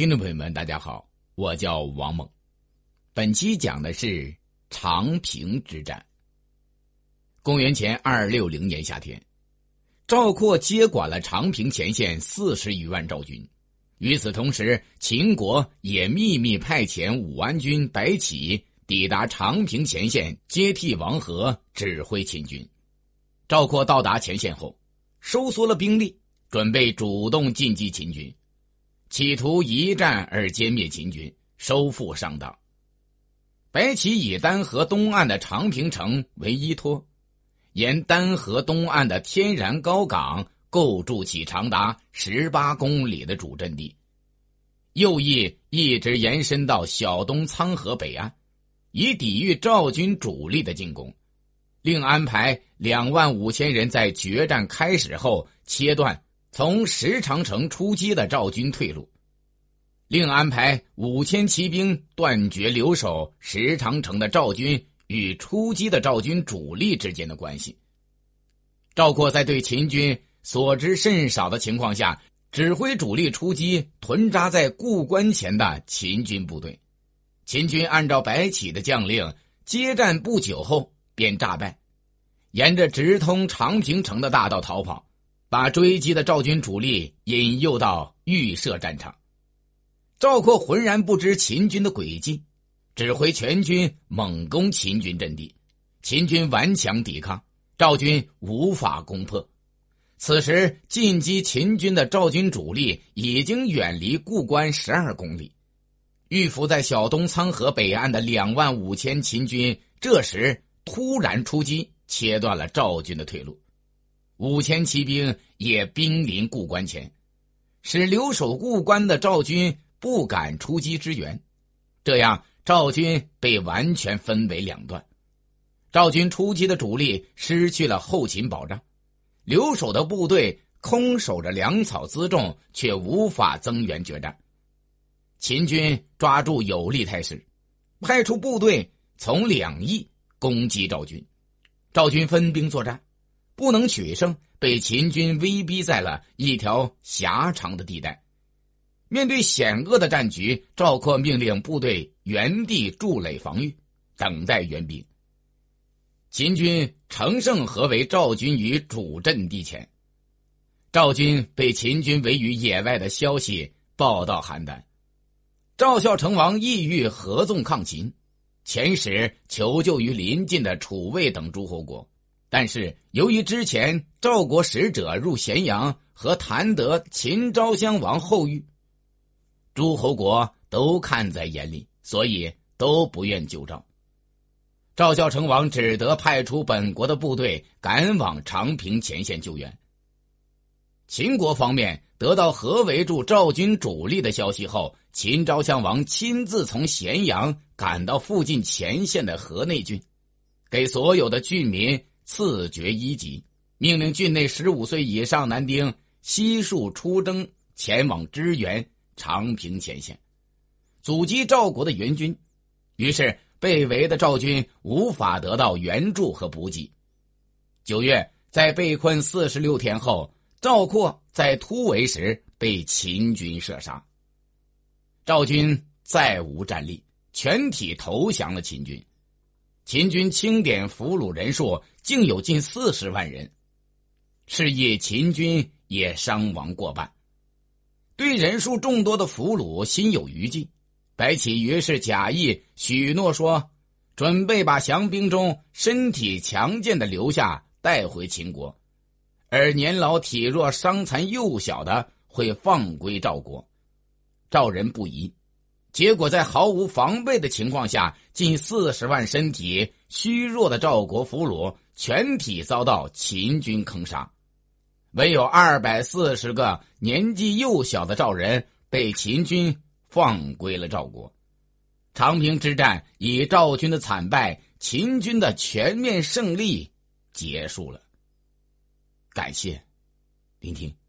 听众朋友们，大家好，我叫王猛。本期讲的是长平之战。公元前二六零年夏天，赵括接管了长平前线四十余万赵军。与此同时，秦国也秘密派遣武安军白起抵达长平前线，接替王和指挥秦军。赵括到达前线后，收缩了兵力，准备主动进击秦军。企图一战而歼灭秦军，收复上党。白起以丹河东岸的长平城为依托，沿丹河东岸的天然高岗构筑起长达十八公里的主阵地，右翼一直延伸到小东仓河北岸，以抵御赵军主力的进攻。另安排两万五千人在决战开始后切断。从石长城出击的赵军退路，另安排五千骑兵断绝留守石长城的赵军与出击的赵军主力之间的关系。赵括在对秦军所知甚少的情况下，指挥主力出击屯扎在固关前的秦军部队。秦军按照白起的将令，接战不久后便诈败，沿着直通长平城的大道逃跑。把追击的赵军主力引诱到预设战场，赵括浑然不知秦军的诡计，指挥全军猛攻秦军阵地，秦军顽强抵抗，赵军无法攻破。此时进击秦军的赵军主力已经远离固关十二公里，预伏在小东仓河北岸的两万五千秦军，这时突然出击，切断了赵军的退路。五千骑兵也兵临固关前，使留守固关的赵军不敢出击支援。这样，赵军被完全分为两段。赵军出击的主力失去了后勤保障，留守的部队空守着粮草辎重，却无法增援决战。秦军抓住有利态势，派出部队从两翼攻击赵军。赵军分兵作战。不能取胜，被秦军威逼在了一条狭长的地带。面对险恶的战局，赵括命令部队原地筑垒防御，等待援兵。秦军乘胜合围赵军于主阵地前，赵军被秦军围于野外的消息报到邯郸。赵孝成王意欲合纵抗秦，遣使求救于邻近的楚魏等诸侯国。但是，由于之前赵国使者入咸阳和谈得秦昭襄王后遇，诸侯国都看在眼里，所以都不愿救赵。赵孝成王只得派出本国的部队赶往长平前线救援。秦国方面得到合围住赵军主力的消息后，秦昭襄王亲自从咸阳赶到附近前线的河内郡，给所有的郡民。赐爵一级，命令郡内十五岁以上男丁悉数出征，前往支援长平前线，阻击赵国的援军。于是被围的赵军无法得到援助和补给。九月，在被困四十六天后，赵括在突围时被秦军射杀。赵军再无战力，全体投降了秦军。秦军清点俘虏人数。竟有近四十万人，是以秦军也伤亡过半。对人数众多的俘虏心有余悸，白起于是假意许诺说，准备把降兵中身体强健的留下带回秦国，而年老体弱、伤残幼小的会放归赵国。赵人不疑。结果在毫无防备的情况下，近四十万身体虚弱的赵国俘虏全体遭到秦军坑杀，唯有二百四十个年纪幼小的赵人被秦军放归了赵国。长平之战以赵军的惨败、秦军的全面胜利结束了。感谢聆听。